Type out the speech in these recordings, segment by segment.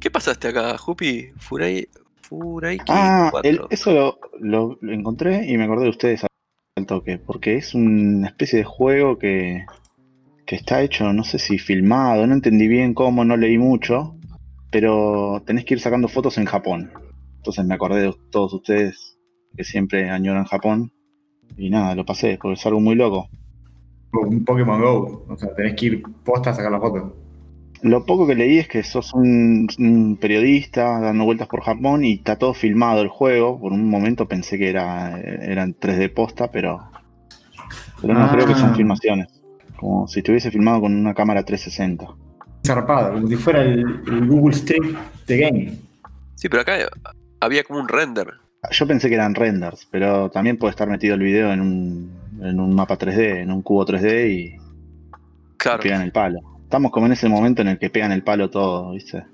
¿Qué pasaste acá, Jupi? Furai, Furaiki Ah, 4. el- eso lo, lo- lo encontré y me acordé de ustedes al toque, porque es una especie de juego que, que está hecho, no sé si filmado, no entendí bien cómo, no leí mucho, pero tenés que ir sacando fotos en Japón. Entonces me acordé de todos ustedes que siempre añoran Japón y nada, lo pasé, porque es algo muy loco. Un Pokémon Go. O sea, tenés que ir posta a sacar la foto. Lo poco que leí es que sos un, un periodista dando vueltas por Japón y está todo filmado el juego. Por un momento pensé que era eran 3D posta, pero, pero no Ah. creo que son filmaciones. Como si estuviese filmado con una cámara 360. Zarpado, como si fuera el, el Google Street de Game. Sí, pero acá había como un render. Yo pensé que eran renders, pero también puede estar metido el video en un, en un mapa 3D, en un cubo 3D y Claro. pegan el palo. Estamos como en ese momento en el que pegan el palo todo, ¿viste?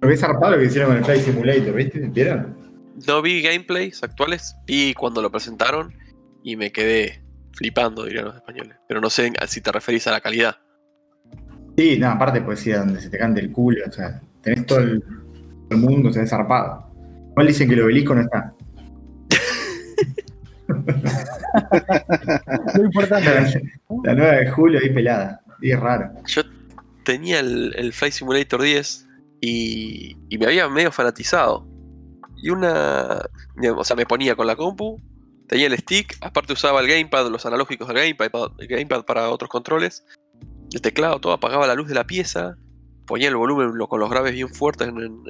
Lo que es zarpado lo que hicieron con el Flight Simulator, ¿viste? ¿Vieron? No vi gameplays actuales, vi cuando lo presentaron y me quedé flipando, dirían los españoles. Pero no sé si te referís a la calidad. Sí, no, aparte pues ir a donde se te cante el culo, o sea, tenés todo el, todo el mundo, o sea, es zarpado. Igual dicen que el obelisco no está. Lo importante es La 9 de julio ahí pelada. Y es raro. Yo tenía el, el Flight Simulator 10 y, y me había medio fanatizado. Y una. O sea, me ponía con la compu, tenía el stick, aparte usaba el gamepad, los analógicos del gamepad, gamepad para otros controles, el teclado, todo, apagaba la luz de la pieza, ponía el volumen con los graves bien fuertes en,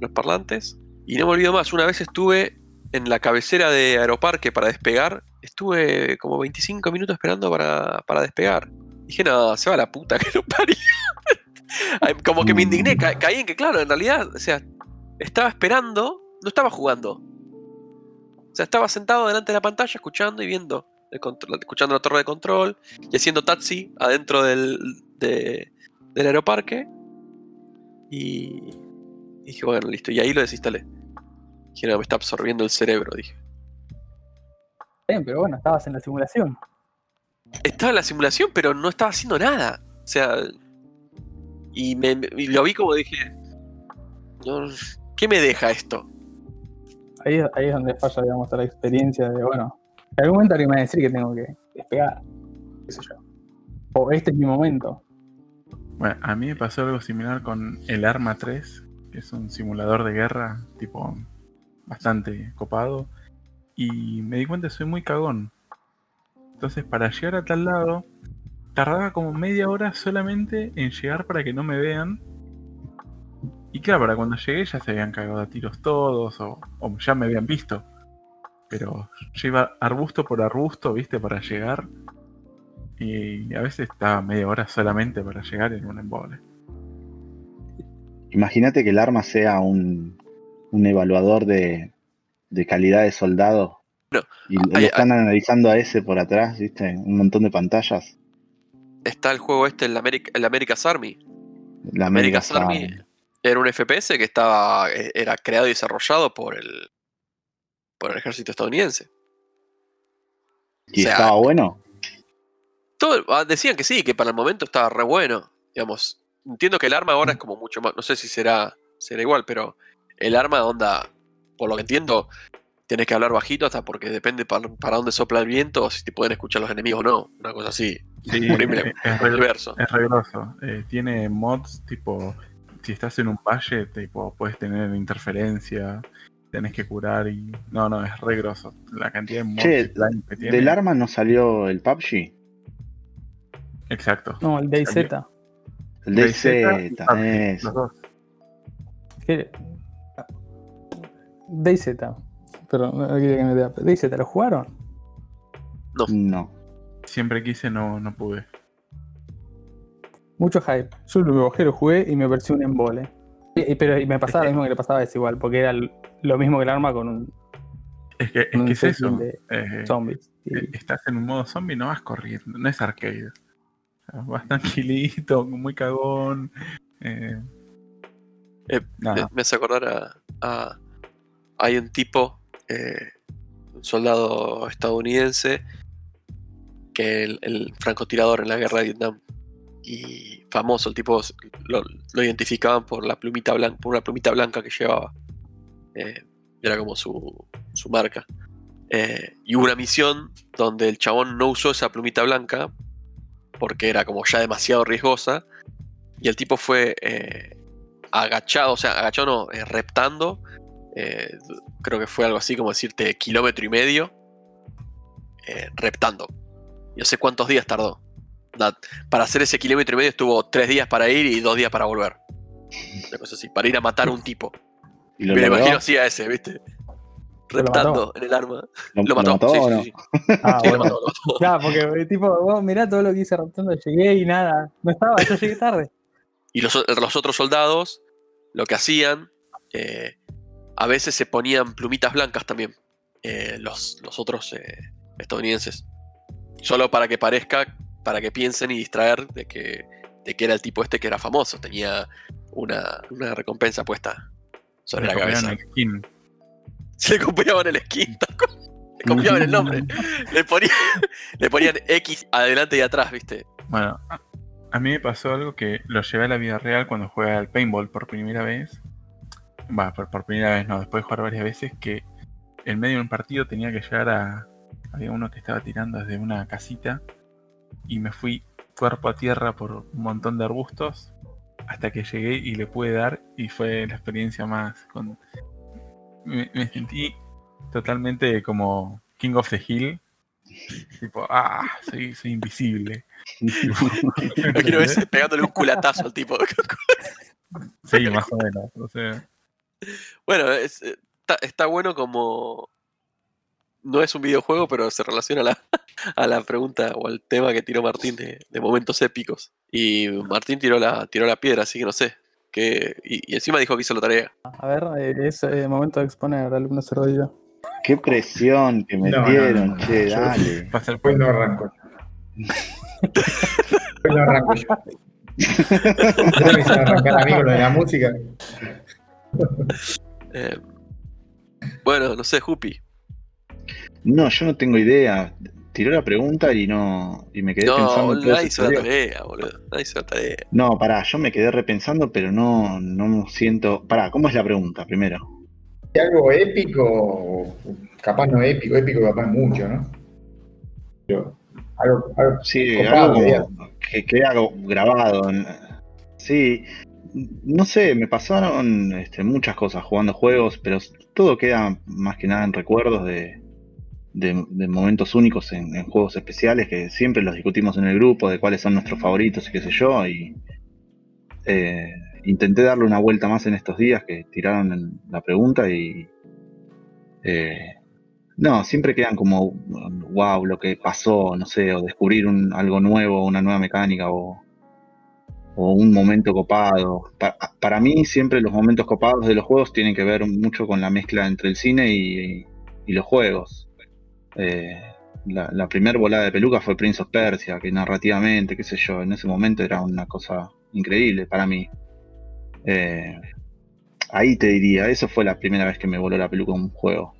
los parlantes. Y no me olvido más, una vez estuve en la cabecera de Aeroparque para despegar, estuve como 25 minutos esperando para, para despegar. Dije, no, se va la puta que Como que me indigné, ca- caí en que, claro, en realidad, o sea, estaba esperando, no estaba jugando. O sea, estaba sentado delante de la pantalla escuchando y viendo, el control, escuchando la torre de control y haciendo taxi adentro del, de- del aeroparque. Y y dije, bueno, listo. Y ahí lo desinstalé. Dije, no, me está absorbiendo el cerebro, dije. bien, pero bueno, estabas en la simulación. estaba en la simulación, pero no estaba haciendo nada. O sea, y, me, y lo vi como dije, ¿qué me deja esto? Ahí, ahí es donde falla, digamos, la experiencia de, bueno, en algún momento alguien me va a decir que tengo que despegar, qué sé yo. O este es mi momento. Bueno, a mí me pasó algo similar con el Arma 3, que es un simulador de guerra, tipo, bastante copado. Y me di cuenta que soy muy cagón. Entonces, para llegar a tal lado, tardaba como media hora solamente en llegar para que no me vean. Y claro, para cuando llegué ya se habían cagado a tiros todos, o, o ya me habían visto. Pero yo iba arbusto por arbusto, viste, para llegar. Y a veces estaba media hora solamente para llegar en un embole. Imagínate que el arma sea un, un evaluador de, de calidad de soldado. No, y lo hay- están analizando a ese por atrás, ¿viste? Un montón de pantallas. Está el juego este, el, Ameri- el America's Army. La America's América Army era un FPS que estaba e- era creado y desarrollado por el por el ejército estadounidense. Y o sea, estaba bueno. Todo, ah, decían que sí, que para el momento estaba re bueno. Digamos, entiendo que el arma ahora es como mucho más, no sé si será, será igual, pero el arma onda, por lo que entiendo, tienes que hablar bajito hasta porque depende para, para dónde sopla el viento, o si te pueden escuchar los enemigos o no. Una cosa así. Sí, es, Por el re, verso. es. Eh, tiene mods tipo, si estás en un valle, tipo, puedes tener interferencia, tenés que curar y... No, no, es re grosso. La cantidad de Che, que tiene. ¿Del arma no salió el PUBG? Exacto. No, el DayZ. El DayZ eso. Los dos. ¿Qué? DayZ. Pero no quería que me diga. DayZ, ¿lo jugaron? No. Siempre quise, no, no pude. Mucho hype. Yo lo bajé, lo jugué y me pareció un embole. Y- y- pero y me pasaba lo mismo que le pasaba a ese igual, porque era lo mismo que el arma con un Es que es, Un que es setting eso. de eh, zombies. Y- eh, estás en un modo zombie, no vas corriendo, no es arcade. Más tranquilito, muy cagón. eh, Eh. Me, me hace acordar a, a- Hay un tipo, eh, un soldado estadounidense, que el, el francotirador en la guerra de Vietnam. Y famoso, el tipo lo, identificaban por la plumita blanca, por una plumita blanca que llevaba. Eh, era como su, su marca. Eh, y hubo una misión donde el chabón no usó esa plumita blanca porque era como ya demasiado riesgosa. Y el tipo fue eh, agachado, o sea, agachado no, reptando. creo que fue algo así como decirte kilómetro y medio. reptando. No sé cuántos días tardó. Para hacer ese kilómetro y medio estuvo tres días para ir y dos días para volver. Una cosa así, para ir a matar a un tipo. ¿Y lo Me lo imagino así a ese, ¿viste? Reptando en el arma. ¿Lo, Lo mató, lo mató sí, o no? sí. Ah, Sí, lo bueno. mató, lo mató. Claro, porque eh, tipo, vos mirá todo lo que hice raptando, llegué y nada. No estaba, yo llegué tarde. Y los, los otros soldados lo que hacían, eh, a veces se ponían plumitas blancas también, eh, los, los otros eh, estadounidenses. Solo para que parezca, para que piensen y distraer de que, de que era el tipo este que era famoso, tenía una, una recompensa puesta sobre la le cabeza. el skin. Se le copiaban el skin, le copiaban el nombre. Le ponían, le ponían X adelante y atrás, ¿viste? Bueno, a, a mí me pasó algo que lo llevé a la vida real cuando jugué al paintball por primera vez. Va, por, por primera vez no, después de jugar varias veces, que en medio de un partido tenía que llegar a... Había uno que estaba tirando desde una casita y me fui cuerpo a tierra por un montón de arbustos hasta que llegué y le pude dar y fue la experiencia más... Con... Me, me sentí totalmente como King of the Hill. Tipo, ah, soy, soy invisible. Lo quiero ver pegándole un culatazo al tipo. Sí, más o menos. O sea, Bueno, es- eh, está, está bueno como. No es un videojuego, pero se relaciona a la, a la pregunta o al tema que tiró Martín de, de momentos épicos. Y Martín tiró la, tiró la piedra, así que no sé. Que, y, y encima dijo que hizo la tarea. A ver, eh, es eh, momento de exponer alumno cerdillo. Qué presión que no, metieron, no, no, che, yo- dale. va a ser Después no arranco. Después no arranco yo. Ya me hicieron arrancar a mí con lo de la música. Eh, bueno, no sé, Jupi. No, yo no tengo idea. Tiró la pregunta y no. Y me quedé No, pensando. en todo nadie hizo la tarea, boludo. Nadie hizo la tarea. No, pará, yo me quedé repensando, pero no, no siento. Pará, ¿cómo es la pregunta primero? algo épico, capaz no épico, épico capaz mucho, ¿no? Pero algo, algo Sí, algo como que queda grabado. Sí, no sé, me pasaron este, muchas cosas jugando juegos, pero todo queda más que nada en recuerdos de, de- momentos únicos en, juegos especiales que siempre los discutimos en el grupo, de cuáles son nuestros favoritos y qué sé yo. Y eh, intenté darle una vuelta más en estos días que tiraron en la pregunta y. eh, no, siempre quedan como, wow, lo que pasó, no sé, o descubrir un- algo nuevo, una nueva mecánica o, un momento copado. Pa- para mí siempre los momentos copados de los juegos tienen que ver mucho con la mezcla entre el cine y los juegos. Eh, la, primera volada de peluca fue Prince of Persia, que narrativamente, qué sé yo, en ese momento era una cosa increíble para mí. Eh, ahí te diría, eso fue la primera vez que me voló la peluca en un juego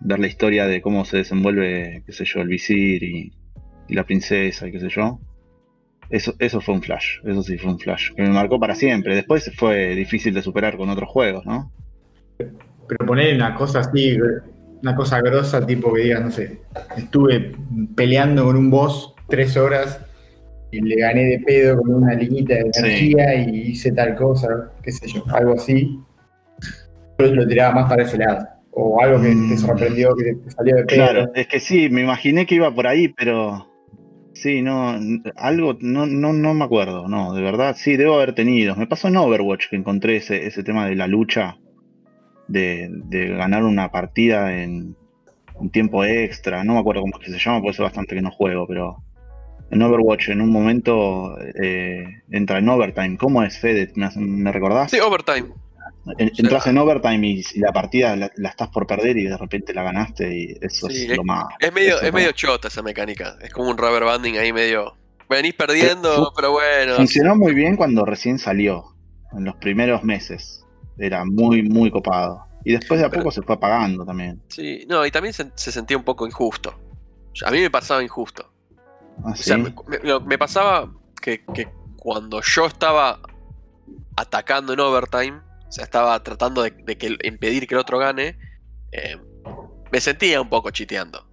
ver la historia de cómo se desenvuelve, qué sé yo, el visir y, y la princesa y qué sé yo. Eso, eso fue un flash, eso sí fue un flash, que me marcó para siempre. Después fue difícil de superar con otros juegos, ¿no? Pero poner una cosa así, una cosa grosa, tipo que digas, no sé, estuve peleando con un boss tres horas y le gané de pedo con una liñita de Sí. energía y hice tal cosa, qué sé yo, algo así. Yo lo tiraba más para ese lado. O algo que te Mm. sorprendió, que te salió de pedo. Claro, es que sí, me imaginé que iba por ahí, pero sí, no, algo, no, no, no me acuerdo, no, de verdad, sí, debo haber tenido. Me pasó en Overwatch que encontré ese, ese tema de la lucha, de, de ganar una partida en un tiempo extra, no me acuerdo cómo es que se llama, porque hace bastante que no juego, pero en Overwatch en un momento eh, entra en overtime. ¿Cómo es, Fede? ¿Me, me recordás? Sí, overtime. En- Entras en overtime y, y la partida la, la estás por perder y de repente la ganaste y eso Sí, es es- lo más. Es medio, eso es medio chota esa mecánica. Es como un rubber banding ahí medio. venís perdiendo, Fu- pero bueno. Funcionó muy bien cuando recién salió, en los primeros meses. Era muy, muy copado. Y después de a Pero- poco se fue apagando también. Sí, no, y también se, se sentía un poco injusto. A mí me pasaba injusto. ¿Ah, O sea, me, me- lo- me pasaba que, que cuando yo estaba atacando en overtime, o sea, estaba tratando de, de que el- impedir que el otro gane, eh, me sentía un poco chiteando.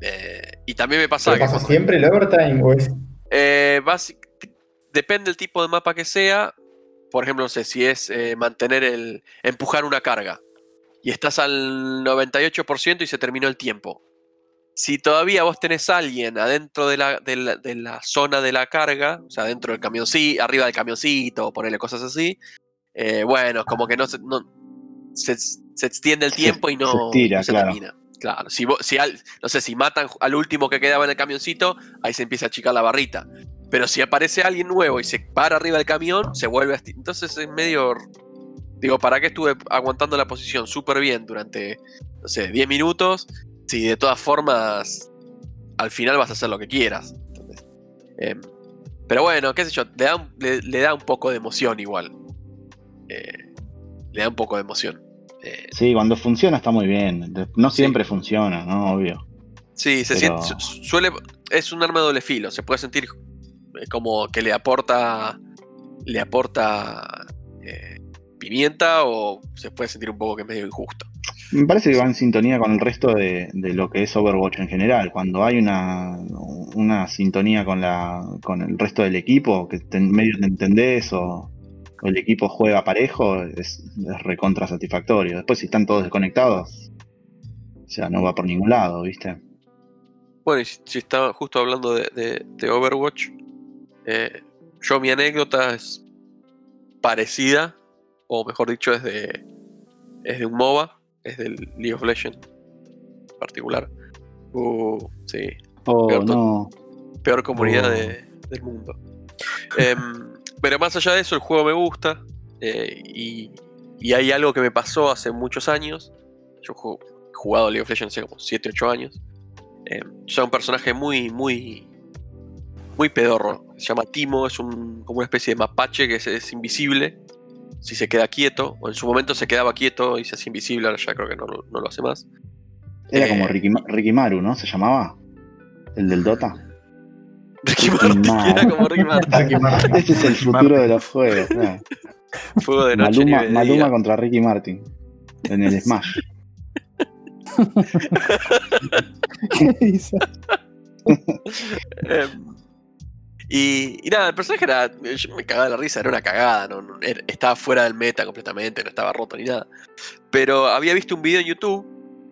Eh, y también me pasaba ¿Te que pasa cuando- siempre el overtime o es Eh, basi- depende del tipo de mapa que sea. Por ejemplo, no sé si es eh, mantener el. empujar una carga. Y estás al 98% y se terminó el tiempo. Si todavía vos tenés a alguien adentro de la, de la- de la zona de la carga, o sea, dentro del camioncito, arriba del camioncito, ponerle cosas así, eh, bueno, como que no se, no- se, se extiende el Se- tiempo y no se estira, no se claro. termina. Claro, si, vos- si al- no sé, si matan al último que quedaba en el camioncito, ahí se empieza a achicar la barrita. Pero si aparece alguien nuevo y se para arriba del camión, se vuelve a Entonces es medio. Digo, ¿para qué estuve aguantando la posición súper bien durante, no sé, 10 minutos? Si de todas formas, al final vas a hacer lo que quieras. Em, pero bueno, qué sé yo, le da un, le- le da un poco de emoción igual. Eh, le da un poco de emoción. Eh, Sí, cuando funciona está muy bien. No siempre funciona, ¿no? Obvio. Sí, se Pero- siente, su- suele, es un arma de doble filo, se puede sentir como que le aporta, le aporta eh, pimienta o se puede sentir un poco que es medio injusto. Me parece que va en sintonía con el resto de, de lo que es Overwatch en general. Cuando hay una, una sintonía con la con el resto del equipo, que te, medio te entendés o, o el equipo juega parejo, es, es recontra satisfactorio. Después si están todos desconectados, o sea, no va por ningún lado, ¿viste? Bueno, y si, si estaba justo hablando de, de- de Overwatch, eh, yo mi anécdota es parecida, o mejor dicho, es de, es de un MOBA, es del League of Legends en particular. Uh, sí, Oh, Peor to- no. peor comunidad Oh. de- del mundo. Em, pero más allá de eso, el juego me gusta. eh, y, y hay algo que me pasó hace muchos años. Yo he jugado League of Legends hace como 7, 8 años. Em, yo soy un personaje muy, muy. Muy pedorro. Se llama Timo, es un, como una especie de mapache que es, es invisible. Si se queda quieto, o en su momento se quedaba quieto y se hace invisible, ahora ya creo que no, lo- no lo hace más. Era Eh, como Ricky, Ma- Rikimaru, ¿no? ¿Se llamaba? ¿El del Dota? Ricky Martin, Mal. era como Ricky Martin. Ricky? Este es el futuro de los juegos. Fuego de noche. Maluma, de Maluma contra Ricky Martin. En el Smash. ¿Qué dice? Em, y, nada, el personaje era. Yo me cagaba de la risa, era una cagada, no, estaba fuera del meta completamente, no estaba roto ni nada. Pero había visto un video en YouTube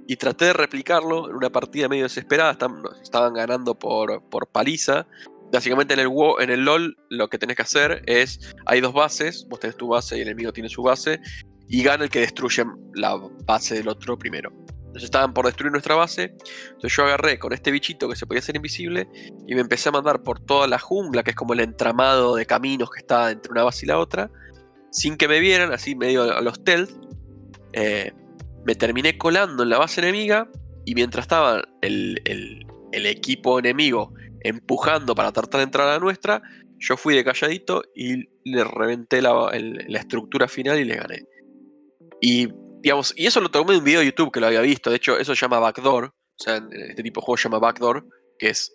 y traté de replicarlo en una partida medio desesperada. Estaban, ganando por, por paliza. Básicamente en el, en el LOL lo que tenés que hacer es. Hay dos bases, vos tenés tu base y el enemigo tiene su base. Y gana el que destruye la base del otro primero. Entonces estaban por destruir nuestra base. Entonces yo agarré con este bichito que se podía hacer invisible y me empecé a mandar por toda la jungla, que es como el entramado de caminos que está entre una base y la otra, sin que me vieran, así medio a los stealth. eh, me terminé colando en la base enemiga y mientras estaba el, el- equipo enemigo empujando para tratar de entrar a la nuestra, yo fui de calladito y le reventé la, la estructura final y le gané. Y, digamos, y eso lo tomé de un video de YouTube que lo había visto, de hecho eso se llama Backdoor, o sea, este tipo de juego se llama Backdoor, que es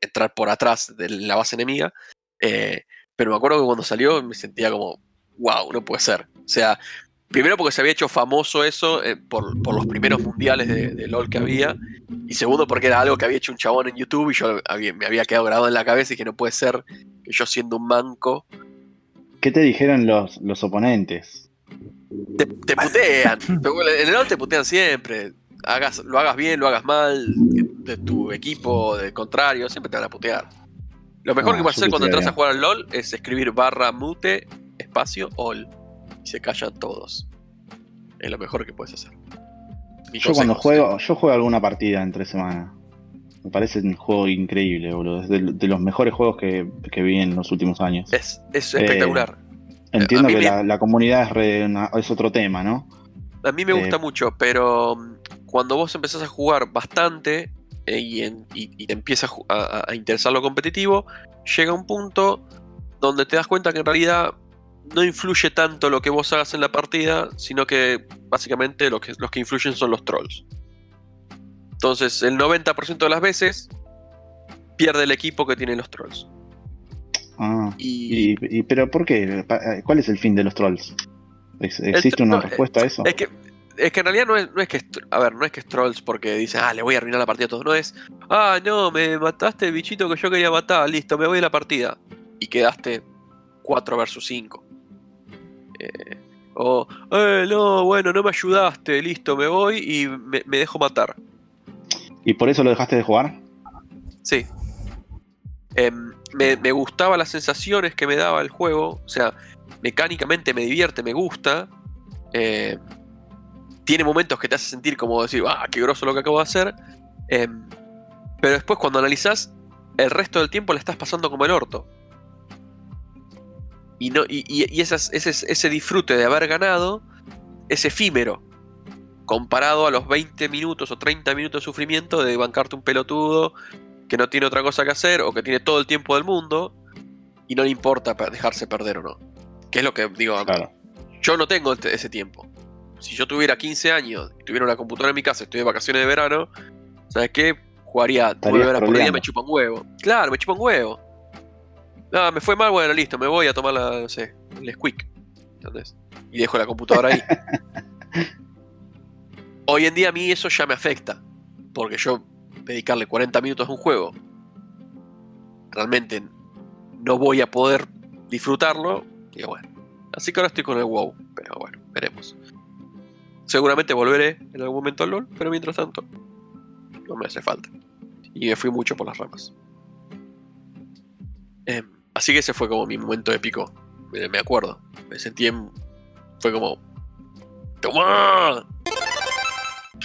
entrar por atrás de la base enemiga. eh, pero me acuerdo que cuando salió me sentía como, wow, no puede ser. O sea, primero porque se había hecho famoso eso eh, por, por los primeros mundiales de, LOL que había. Y segundo porque era algo que había hecho un chabón en YouTube y yo me había quedado grabado en la cabeza y que no puede ser que yo siendo un manco ¿Qué te dijeron los, los oponentes? Te, te putean. en el LOL te putean siempre. Hagas, lo hagas bien, lo hagas mal, de tu equipo, del contrario, siempre te van a putear. Lo mejor Ah, que puedes hacer cuando entras a jugar al LOL es escribir barra mute, espacio, all. Y se callan todos. Es lo mejor que puedes hacer. Mi Yo cuando juego, yo juego alguna partida en tres semanas. Me parece un juego increíble, boludo. Es de, de los mejores juegos que, que vi en los últimos años. Es, es Eh, espectacular. Entiendo que me- la, la comunidad es, re- una- es otro tema, ¿no? A mí me gusta eh, mucho, pero mm, cuando vos empezás a jugar bastante, eh, y, en- y- y te empieza a a, interesar lo competitivo, llega un punto donde te das cuenta que en realidad no influye tanto lo que vos hagas en la partida, sino que básicamente lo que, los que influyen son los trolls. Entonces, el 90% de las veces pierde el equipo que tiene los trolls. Ah, Y, y, y- pero ¿por qué? Eh, ¿Cuál es el fin de los trolls? ¿Ex- ¿Existe una no, respuesta a eso? Es que, es que en realidad no es, no es que es a ver, no es que es trolls porque dicen, ah, le voy a arruinar la partida a todos. No es, ah, no, me mataste el bichito que yo quería matar, listo, me voy de la partida. Y quedaste 4 versus 5. o, eh, no, bueno, no me ayudaste, listo, me voy y me, me dejo matar. ¿Y por eso lo dejaste de jugar? Sí. Em, me, gustaba las sensaciones que me daba el juego. O sea, mecánicamente me divierte, me gusta. Eh, tiene momentos que te hace sentir como decir, ah, qué groso lo que acabo de hacer. Em, pero después cuando analizás, el resto del tiempo la estás pasando como el orto. Y, no, y, ese disfrute de haber ganado es efímero. Comparado a los 20 minutos o 30 minutos de sufrimiento de bancarte un pelotudo que no tiene otra cosa que hacer o que tiene todo el tiempo del mundo y no le importa dejarse perder o no. Que es lo que digo, Claro. yo no tengo este- ese tiempo. Si yo tuviera 15 años y tuviera una computadora en mi casa y estoy de vacaciones de verano, ¿sabes qué? Jugaría 9 Estarías horas por día, me chupa un huevo. Claro, me chupa un huevo. Ah, me fue mal, bueno, listo, me voy a tomar la, no sé, el squeak. ¿Entendés? Y dejo la computadora ahí. Hoy en día a mí eso ya me afecta. Porque yo dedicarle 40 minutos a un juego, realmente no voy a poder disfrutarlo. Y bueno, así que ahora estoy con el WoW, pero bueno, veremos. Seguramente volveré en algún momento al LOL, pero mientras tanto, no me hace falta. Y me fui mucho por las ramas. Em, así que ese fue como mi momento épico. Me, me acuerdo. Me sentí en. Fue como. ¡Toma!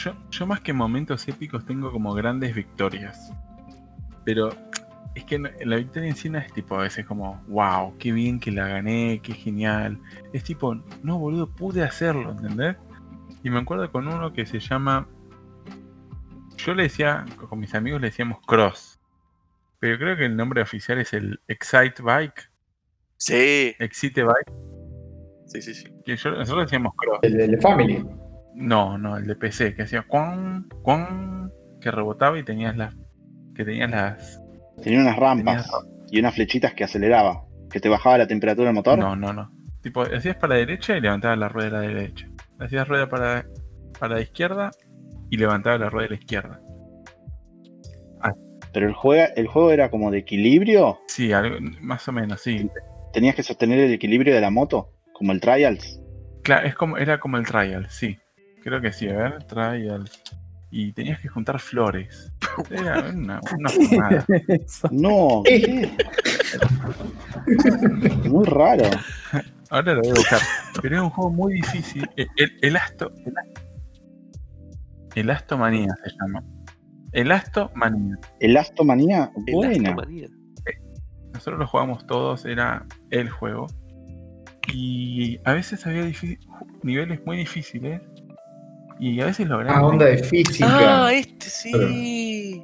Yo, yo más que momentos épicos tengo como grandes victorias. Pero es que la victoria en sí no es tipo a veces como, wow, qué bien que la gané, qué genial. Es tipo, no boludo, pude hacerlo, ¿entendés? Y me acuerdo con uno que se llama... Yo le decía, con mis amigos le decíamos Cross. Pero creo que el nombre oficial es el Excite Bike. Sí, Excite Bike. sí, sí, sí. Que yo, nosotros decíamos Cross. El de Family. No, no, el de PC, que hacía cuan, cuan, que rebotaba y tenías las. que tenías las. Tenía unas rampas y unas flechitas que aceleraba. Que te bajaba la temperatura del motor. No, no, no. Tipo, hacías para la derecha y levantabas la rueda de la derecha. Hacías rueda para, para la izquierda y levantaba la rueda de la izquierda. Pero el, juega, el juego era como de equilibrio. Sí, algo, más o menos, sí. Tenías que sostener el equilibrio de la moto. Como el Trials. Claro, es como, era como el trial, sí. Creo que sí, a ver, trials. Y tenías que juntar flores. Era una, una fumada. No, ¿qué? Muy raro. Ahora lo voy a buscar. Pero es un juego muy difícil. El, el, el Asto. El, el Astomanía se llama. El Astomanía. El Astomanía, El buena. Nosotros lo jugamos todos, era el juego. Y a veces había niveles muy difíciles. Y a veces lograban. Ah, onda de física. Ah, este sí.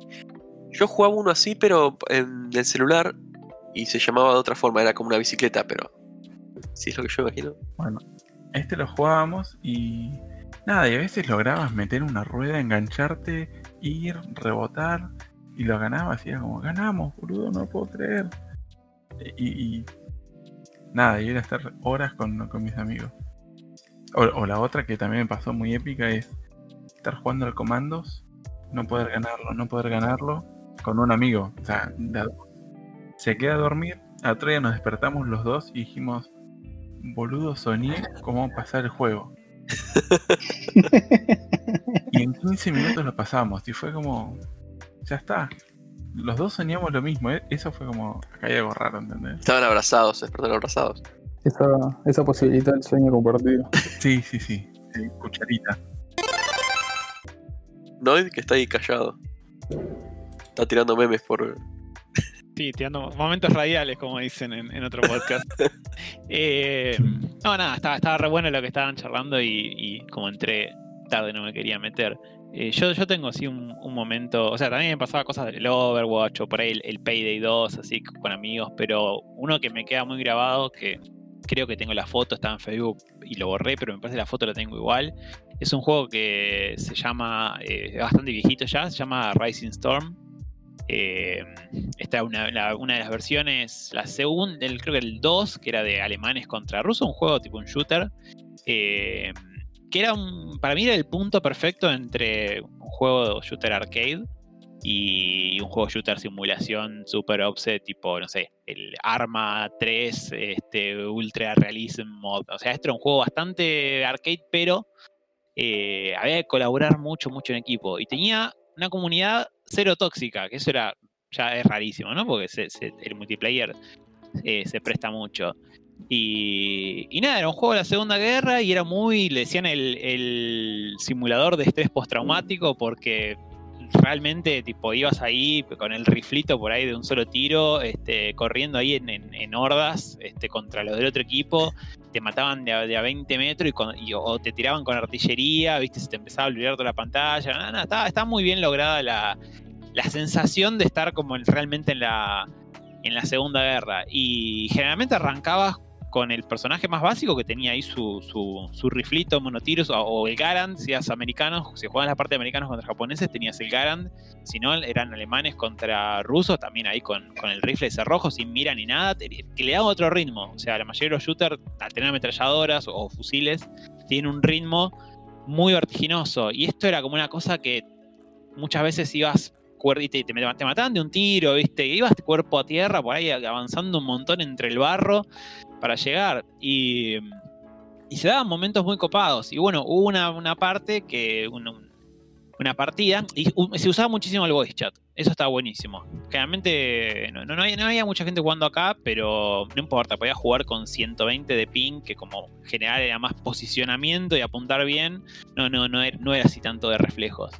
Yo jugaba uno así, pero en el celular. Y se llamaba de otra forma, era como una bicicleta, pero. Sí, es lo que yo imagino. Bueno, este lo jugábamos y. Nada, y a veces lograbas meter una rueda, engancharte, ir, rebotar. Y lo ganabas y era como, ganamos, boludo, no puedo creer. Y. y- nada, y era estar horas con, con mis amigos. O, la otra que también me pasó muy épica es estar jugando al comandos, no poder ganarlo, no poder ganarlo con un amigo. O sea, se queda a dormir, a día nos despertamos los dos y dijimos, boludo, soñé cómo pasar el juego. y en 15 minutos lo pasamos y fue como, ya está. Los dos soñamos lo mismo, ¿eh? eso fue como, acá hay algo raro, ¿entendés? Estaban abrazados, abrazados. Eso, eso posibilita el sueño compartido. Sí, sí, sí, sí, cucharita. Noid, que está ahí callado. Está tirando memes por. Sí, tirando momentos radiales, como dicen en, en otro podcast. Eh, no, nada, estaba, estaba re bueno lo que estaban charlando y, y como entré tarde no me quería meter. Eh, yo, yo tengo así un, un momento, o sea, también me pasaba cosas del Overwatch o por ahí el, el Payday 2, así con amigos, pero uno que me queda muy grabado, que creo que tengo la foto, está en Facebook y lo borré, pero me parece que la foto la tengo igual. Es un juego que se llama, eh, bastante viejito ya, se llama Rising Storm. Eh, esta es una, una de las versiones, la segunda, creo que el 2, que era de alemanes contra rusos, un juego tipo un shooter. eh, que era para mí era el punto perfecto entre un juego de shooter arcade y un juego shooter simulación super offset tipo, no sé, el Arma 3, este, Ultra Realism Mod. O sea, este era un juego bastante arcade, pero eh, había que colaborar mucho, mucho en equipo. Y tenía una comunidad cero tóxica, que eso era ya es rarísimo, ¿no? Porque el multiplayer eh, se presta mucho. Y, y nada, era un juego de la Segunda Guerra y era muy, le decían el, el simulador de estrés postraumático porque realmente tipo ibas ahí con el riflito por ahí de un solo tiro, este, corriendo ahí en, en- en hordas este, contra los del otro equipo, te mataban de a, de a 20 metros y, con- y- o te tiraban con artillería, viste, se te empezaba a olvidar toda la pantalla, estaba, estaba muy bien lograda la, la sensación de estar como en- realmente en la, en la Segunda Guerra. Y generalmente arrancabas con el personaje más básico que tenía ahí su, su, su riflito monotiros o, o el Garand, si eras americanos, si jugabas la parte de americanos contra japoneses, tenías el Garand, si no eran alemanes contra rusos, también ahí con, con el rifle ese rojo, sin mira ni nada, que le da otro ritmo. O sea, la mayoría de los shooters, al tener ametralladoras o fusiles, tienen un ritmo muy vertiginoso. Y esto era como una cosa que muchas veces ibas y te, te, te mataban de un tiro, ¿viste? Ibas cuerpo a tierra por ahí avanzando un montón entre el barro para llegar. Y, y se daban momentos muy copados. Y bueno, hubo una, una parte que. un- una partida. Y se usaba muchísimo el voice chat. Eso estaba buenísimo. Generalmente no, no, no había, no había mucha gente jugando acá, pero no importa, podía jugar con 120 de ping, que como general era más posicionamiento y apuntar bien. No, no, no no era así tanto de reflejos.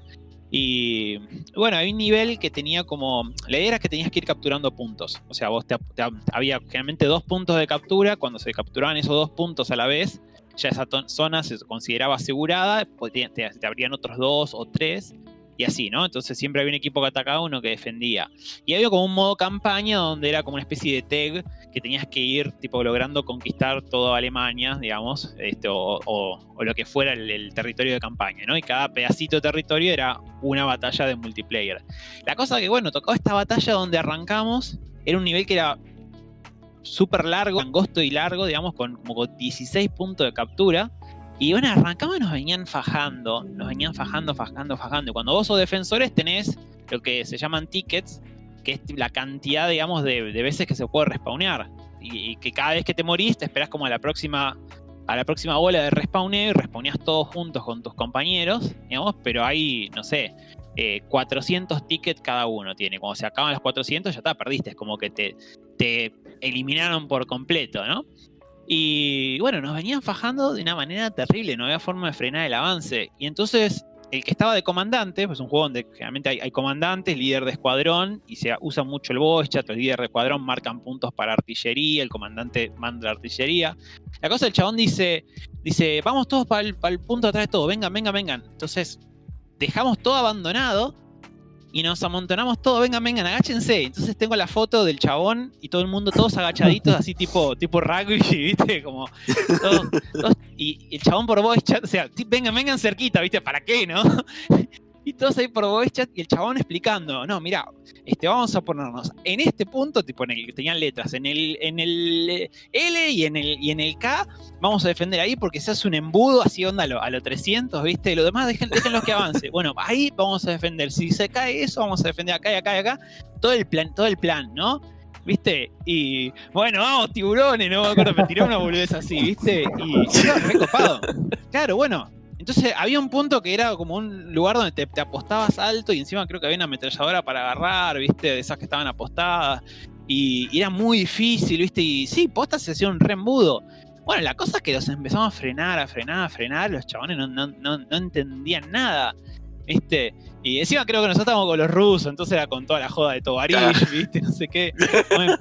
Y bueno, hay un nivel que tenía como. La idea era que tenías que ir capturando puntos. O sea, vos te, había generalmente dos puntos de captura. Cuando se capturaban esos dos puntos a la vez, ya esa zona se consideraba asegurada. podía- Te, te abrían otros dos o tres. Y así, ¿no? Entonces siempre había un equipo que atacaba, uno que defendía. Y había como un modo campaña donde era como una especie de tag que tenías que ir, tipo, logrando conquistar toda Alemania, digamos, este, o, lo que fuera el, el territorio de campaña, ¿no? Y cada pedacito de territorio era una batalla de multiplayer. La cosa que, bueno, tocó esta batalla donde arrancamos, era un nivel que era súper largo, angosto y largo, digamos, con como con 16 puntos de captura. Y bueno, arrancamos y nos venían fajando, nos venían fajando, fajando, fajando. Y cuando vos sos defensores tenés lo que se llaman tickets, que es la cantidad, digamos, de, de veces que se puede respawnear. Y, que cada vez que te morís te esperás como a la próxima a la próxima bola de respawneo y respawneás todos juntos con tus compañeros, digamos, pero hay, no sé, eh, 400 tickets cada uno tiene. Cuando se acaban los 400 ya está, perdiste, es como que te, te eliminaron por completo, ¿no? Y bueno, nos venían fajando de una manera terrible, no había forma de frenar el avance. Y entonces el que estaba de comandante, pues es un juego donde generalmente hay, comandantes, líder de escuadrón, y se usa mucho el voice chat, los de escuadrón marcan puntos para artillería, el comandante manda la artillería. La cosa, el chabón dice, dice, vamos todos para el, para el punto atrás de todo, vengan, vengan, vengan. Entonces, dejamos todo abandonado y nos amontonamos todo, vengan, vengan, agáchense. Entonces tengo la foto del chabón y todo el mundo, todos agachaditos, así tipo, tipo rugby, ¿viste? Como todos, todos- y el chabón por chat, o sea, vengan, vengan cerquita, ¿viste? ¿Para qué, no? Y todos ahí por voice chat y el chabón explicando, no, mira, este, vamos a ponernos en este punto, tipo en el que tenían letras, en el, en el eh, L y en el, y en el K, vamos a defender ahí porque se hace un embudo así onda a lo, a lo 300, ¿viste? Lo demás dejen, déjenlos que avance. Bueno, ahí vamos a defender. Si se cae eso, vamos a defender acá y acá y acá. Todo el plan, todo el plan, ¿no? ¿Viste? Y bueno, vamos, tiburones, ¿no? Me acuerdo, me tiró una boludez así, ¿viste? Y era recopado. Claro, bueno. Entonces había un punto que era como un lugar donde te, te apostabas alto y encima creo que había una ametralladora para agarrar, ¿viste? De esas que estaban apostadas. Y, y era muy difícil, ¿viste? Y sí, postas se hacía un re embudo. Bueno, la cosa es que los empezamos a frenar, a frenar, a frenar. Los chabones no, no, no, no entendían nada, ¿viste? Y encima creo que nosotros estábamos con los rusos, entonces era con toda la joda de Tovarich, ¿viste? No sé qué. Bueno,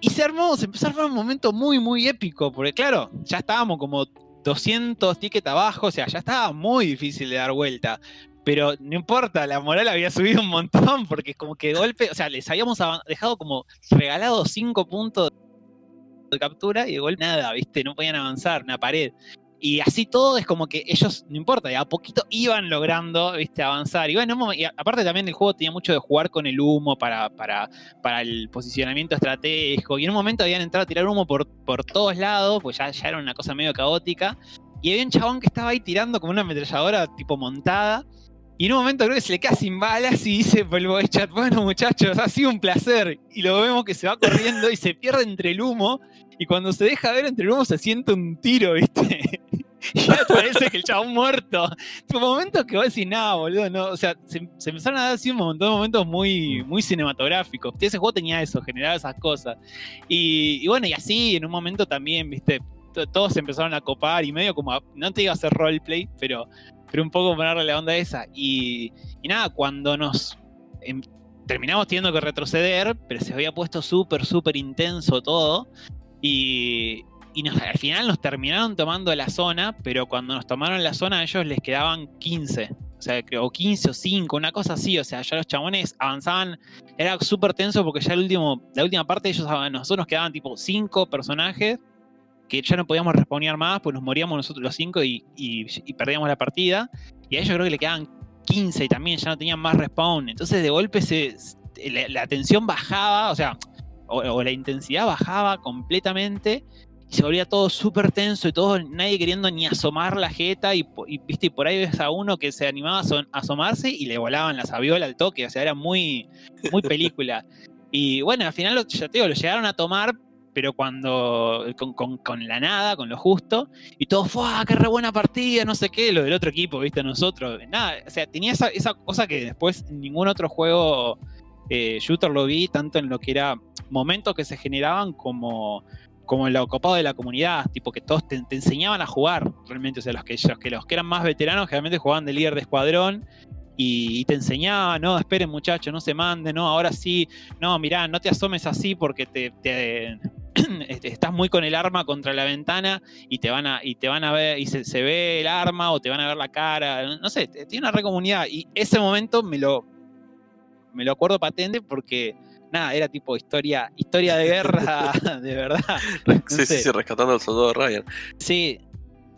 y se armó, se empezó a armar un momento muy, muy épico, porque claro, ya estábamos como 200 tickets abajo, o sea, ya estaba muy difícil de dar vuelta. pero no importa, la moral había subido un montón, porque como que golpe, o sea, les habíamos dejado como regalado cinco puntos de captura y de golpe nada, ¿viste? No podían avanzar, una pared. Y así todo es como que ellos, no importa, de a poquito iban logrando, ¿viste? Avanzar. Y bueno, aparte también el juego tenía mucho de jugar con el humo para, para, para el posicionamiento estratégico. Y en un momento habían entrado a tirar humo por, por todos lados, pues ya, ya era una cosa medio caótica. Y había un chabón que estaba ahí tirando como una ametralladora tipo montada. Y en un momento creo que se le queda sin balas y dice por el voice chat, bueno muchachos, ha sido un placer. Y lo vemos que se va corriendo y se pierde entre el humo. Y cuando se deja ver entre el humo se siente un tiro, ¿viste? Y ya parece que el chabón muerto. Tipo, momentos que vos decís, nada, boludo, no. O sea, se, se empezaron a dar así un montón de momentos muy, muy cinematográficos. Ese juego tenía eso, generaba esas cosas. Y, y bueno, y así en un momento también, ¿viste? To- Todos se empezaron a copar y medio como, a- no te iba a hacer roleplay, pero, pero un poco ponerle la onda esa. Y, y nada, cuando nos em- terminamos teniendo que retroceder, pero se había puesto súper, súper intenso todo. Y, y al final nos terminaron tomando la zona, pero cuando nos tomaron la zona a ellos les quedaban 15. O sea, creo- o 15 o 5, una cosa así. O sea, ya los chabones avanzaban. Era súper tenso porque ya el último, la última parte ellos nosotros nos quedaban tipo 5 personajes que ya no podíamos respawnear más, pues nos moríamos nosotros los 5 y, perdíamos la partida. Y a ellos creo que le quedaban 15 y también ya no tenían más respawn. Entonces de golpe la, tensión bajaba, o sea, o la intensidad bajaba completamente y se volvía todo súper tenso y todo, nadie queriendo ni asomar la jeta y, viste, y por ahí ves a uno que se animaba a asom- asomarse y le volaban las aviolas al toque, o sea, era muy, muy película. y bueno, al final, ya te digo, lo llegaron a tomar, pero cuando, con, con- la nada, con lo justo, y todo, ¡fue! ¡Qué re buena partida! No sé qué, lo del otro equipo, viste, nosotros, nada, o sea, tenía esa, esa cosa que después ningún otro juego eh, shooter lo vi, tanto en lo que era momentos que se generaban como como lo ocupado de la comunidad, tipo que todos te, enseñaban a jugar realmente, o sea, los que, los que los que eran más veteranos generalmente jugaban de líder de escuadrón y, te enseñaban, no, esperen muchachos, no se manden, no, ahora sí, no, mirá, no te asomes así porque te, te- este, estás muy con el arma contra la ventana y te van a, y te van a ver, y se, ve el arma o te van a ver la cara, no sé, tiene una re comunidad y ese momento me lo, me lo acuerdo patente porque nada, era tipo historia, historia de guerra de verdad. Sí, sí, sé. sí, rescatando al soldado Ryan. Sí.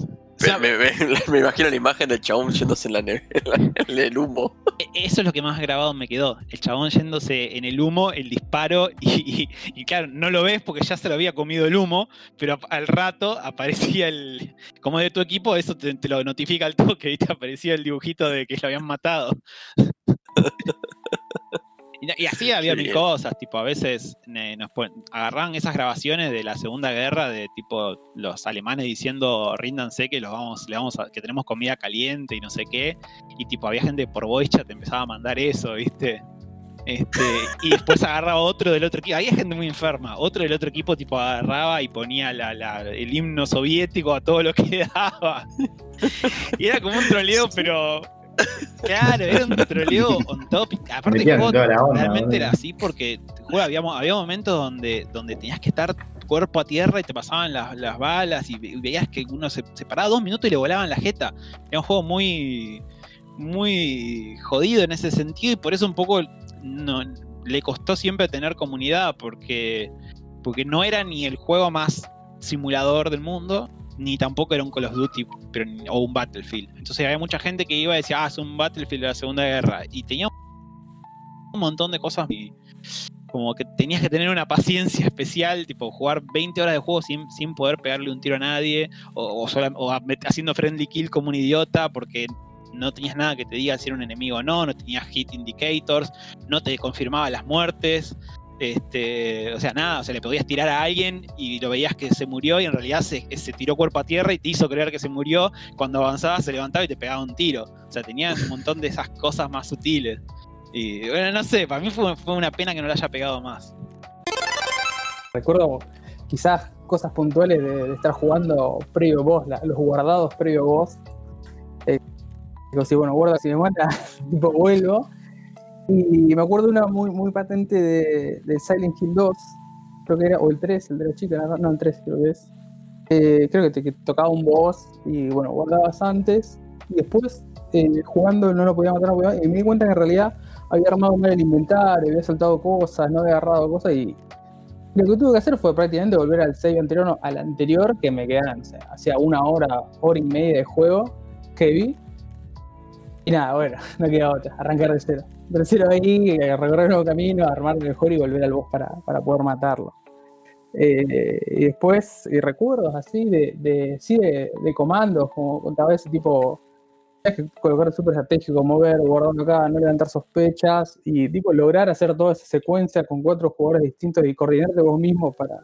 O sea, me, me- me imagino la imagen del chabón yéndose en, la neve- en, la- en el humo. e- eso es lo que más grabado me quedó. El chabón yéndose en el humo, el disparo, y, y- y claro, no lo ves porque ya se lo había comido el humo, pero al rato aparecía el. Como de tu equipo, eso te, te lo notifica al toque, ¿viste? Aparecía el dibujito de que lo habían matado. Y, así había mil cosas, tipo, a veces nos agarraban esas grabaciones de la Segunda Guerra de tipo los alemanes diciendo ríndanse que los vamos, le vamos a- que tenemos comida caliente y no sé qué, y tipo había gente por voice chat empezaba a mandar eso, ¿viste? Este, y después agarraba otro del otro equipo, había gente muy enferma, otro del otro equipo tipo agarraba y ponía la- la- el himno soviético a todo lo que daba. Y era como un troleo, pero claro, era un troleo on topic. Aparte onda, realmente era así porque había, mo- había momentos donde, donde tenías que estar cuerpo a tierra y te pasaban las, las balas y ve- veías que uno se, se paraba dos minutos y le volaban la jeta. Era un juego muy, muy jodido en ese sentido y por eso un poco no, le costó siempre tener comunidad porque, porque no era ni el juego más simulador del mundo ni tampoco era un Call of Duty pero, o un Battlefield. Entonces había mucha gente que iba y decía, ah, es un Battlefield de la Segunda Guerra. Y tenía un montón de cosas como que tenías que tener una paciencia especial, tipo jugar 20 horas de juego sin, sin poder pegarle un tiro a nadie, o, a- haciendo friendly kill como un idiota, porque no tenías nada que te diga si era un enemigo o no, no tenías hit indicators, no te confirmaba las muertes. Este, o sea, nada, o sea, le podías tirar a alguien y lo veías que se murió y en realidad se, tiró cuerpo a tierra y te hizo creer que se murió. Cuando avanzaba se levantaba y te pegaba un tiro. O sea, tenía un montón de esas cosas más sutiles. Y bueno, no sé, para mí fue, una pena que no le haya pegado más. Recuerdo quizás cosas puntuales de, de estar jugando previo boss, la- los guardados previo boss. Eh, digo, si bueno, guarda, si me mata, tipo vuelvo. Y me acuerdo una muy, muy patente de, Silent Hill 2, creo que era, o el 3, el de la chica, no, el 3 creo que es. Eh, creo que te tocaba un boss y bueno, guardabas antes y después eh, jugando no lo podía matar, no podía, y me di cuenta que en realidad había armado mal el inventario, había saltado cosas, no había agarrado cosas y lo que tuve que hacer fue prácticamente volver al save anterior, al anterior, que me quedaban, o sea, hacía una hora, hora y media de juego que vi. Y nada, bueno, no queda otra, arrancar de cero. De cero ahí, eh, recorrer el nuevo camino, armar mejor y volver al boss para, para poder matarlo. Eh, y después, y recuerdos así de, de sí, de, de comandos, como contaba ese tipo, colocar súper estratégico, mover, guardar acá, no levantar sospechas y tipo lograr hacer toda esa secuencia con cuatro jugadores distintos y coordinarte vos mismo para,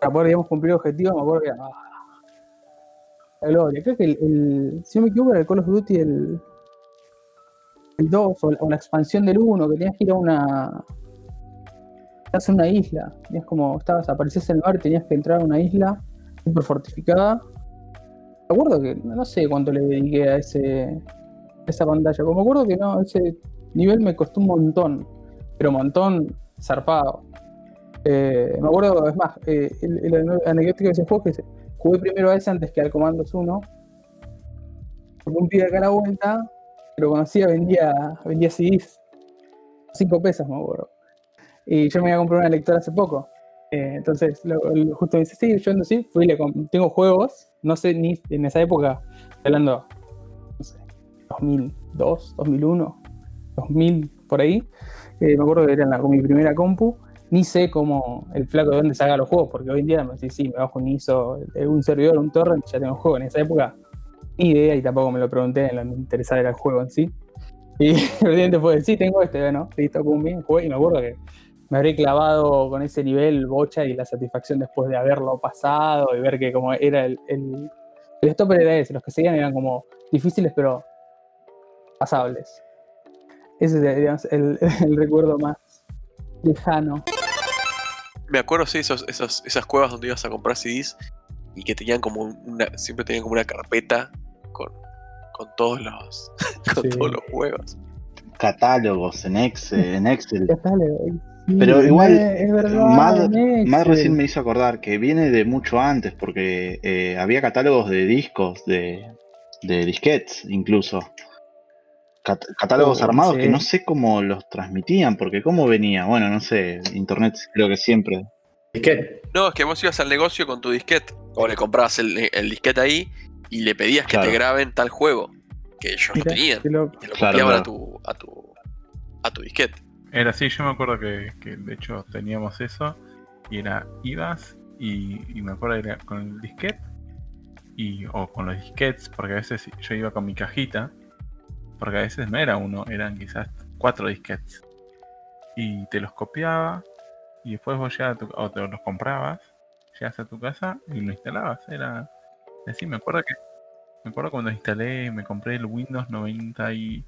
para poder, digamos, cumplir objetivos. Me acuerdo que ah, la gloria. Creo que el, el- si no me equivoco, era el Call of Duty el, el 2 o o la expansión del 1, que tenías que ir a una. Estás una isla. Tenías como. Estabas, aparecías en el mar tenías que entrar a una isla súper fortificada. Me acuerdo que no sé cuánto le dediqué a ese a esa pantalla. Como me acuerdo que no, ese nivel me costó un montón. Pero un montón zarpado. Eh, me acuerdo, es más, eh, el, el anecdótico de ese juego que jugué primero a ese antes que al Comandos 1. Porque un pibe acá a la vuelta, lo conocía, vendía, vendía CDs. 5 pesos, me acuerdo. Y yo me iba a comprar una lectora hace poco. Eh, entonces, lo- justo me dice, sí, yo ando sí, fui, le tengo juegos, no sé, ni en esa época, hablando, no sé, 2002, 2001, 2000, por ahí. Eh, me acuerdo que era mi primera compu. Ni sé cómo el flaco de dónde saca los juegos, porque hoy en día me decís, sí, me bajo un ISO, un servidor, un torrent, ya tengo juego. En esa época, idea y tampoco me lo pregunté, lo me interesaba el juego en sí. Y evidentemente fue, sí, tengo este, bueno, listo, pum, bien, jugué. Y me acuerdo que me habré clavado con ese nivel bocha y la satisfacción después de haberlo pasado y ver que como era el, el, el stopper era ese, los que seguían eran como difíciles pero pasables. Ese es digamos, el, el recuerdo más lejano. Me acuerdo, sí, esos, esos, esas cuevas donde ibas a comprar CDs y que tenían como una, siempre tenían como una carpeta con todos los con Sí. todos los juegos. Catálogos en Excel, en Excel. Sí, Pero igual, es, verdad. Mad- recién me hizo acordar que viene de mucho antes, porque eh, había catálogos de discos, de, de disquetes incluso. Cat- catálogos Oh, armados sí. que no sé cómo los transmitían, porque cómo venía. Bueno, no sé, internet creo que siempre. Disquete. No, es que vos ibas al negocio con tu disquete o le comprabas el, el disquete ahí y le pedías que Claro. te graben tal juego que ellos no tenían. loco. Te lo Claro, copiaban a tu a tu a tu disquete. Era así, yo me acuerdo que, que de hecho teníamos eso y era ibas y, y me acuerdo que era con el disquete y, o con los disquetes, porque a veces yo iba con mi cajita, porque a veces no era uno, eran quizás cuatro disquetes y te los copiaba y después vos ya tu- o te los comprabas, llegas a tu casa y lo instalabas, era así, me acuerdo que me acuerdo cuando instalé, me compré el Windows 90 y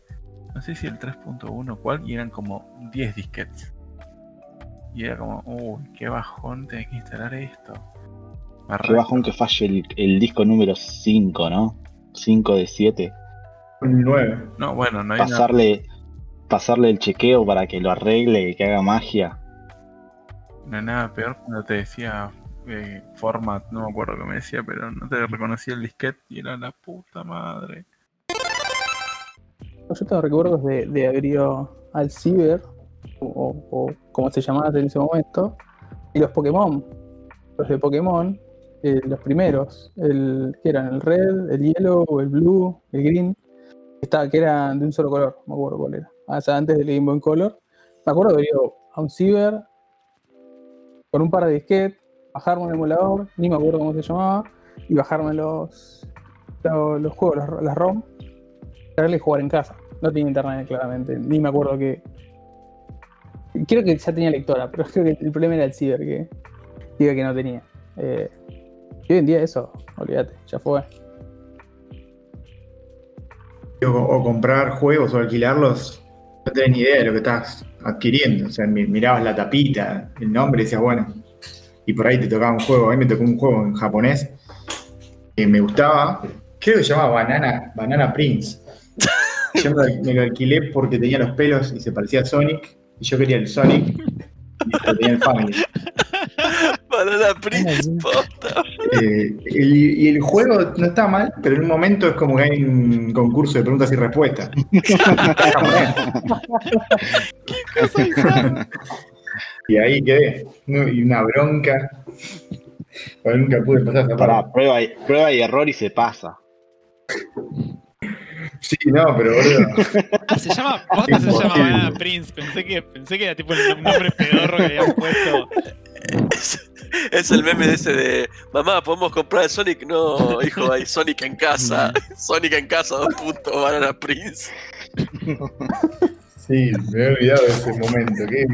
no sé si el 3.1 cuál, y eran como 10 disquetes. Y era como, uy, qué bajón tener que instalar esto. Qué bajón que falle el, el disco número 5, ¿no? 5 de 7. Un 9. No, bueno, no hay nada. Pasarle, pasarle el chequeo para que lo arregle y que haga magia. No hay nada peor cuando te decía eh, format, no me acuerdo qué me decía, pero no te reconocía el disquete y era la puta madre. Yo tengo recuerdos de, de haber ido al ciber, o, o como se llamaba en ese momento, y los Pokémon. Los de Pokémon, eh, los primeros, el, que eran el red, el yellow, el blue, el green, que, estaba, que eran de un solo color, no me acuerdo cuál era. Ah, o sea, antes del Game Boy Color. Me acuerdo haber ido a un ciber con un par de disquetes, bajarme un emulador, ni me acuerdo cómo se llamaba, y bajarme los, los, los juegos, las, las ROM, y jugar en casa. No tenía internet, claramente. Ni me acuerdo que. Creo que ya tenía lectora, pero creo que el problema era el ciber, que diga que no tenía. Eh, y hoy en día eso, olvídate, ya fue. O, o comprar juegos o alquilarlos, no tenés ni idea de lo que estás adquiriendo. O sea, mi- mirabas la tapita, el nombre y decías, bueno. Y por ahí te tocaba un juego. A mí me tocó un juego en japonés que me gustaba. Creo que se llamaba Banana, Banana Prince. Yo me lo, alquilé porque tenía los pelos y se parecía a Sonic. Y yo quería el Sonic. Y tenía el Family. Banana Prince. Eh, y el juego no está mal, pero en un momento es como que hay un concurso de preguntas y respuestas. y ahí quedé. ¿no? Y una bronca. Nunca pude pasar esa parte. Pará, prueba y, prueba y error y se pasa. Sí, no, pero boludo. Ah, se llama, posta se llama. Banana Prince. Pensé que, pensé que era tipo el nombre pedorro que habían puesto. Es, es el meme de ese de mamá, ¿podemos comprar el Sonic? No, hijo, hay Sonic en casa. Sonic en casa, dos puntos, Banana Prince. Sí, me he olvidado de ese momento. Que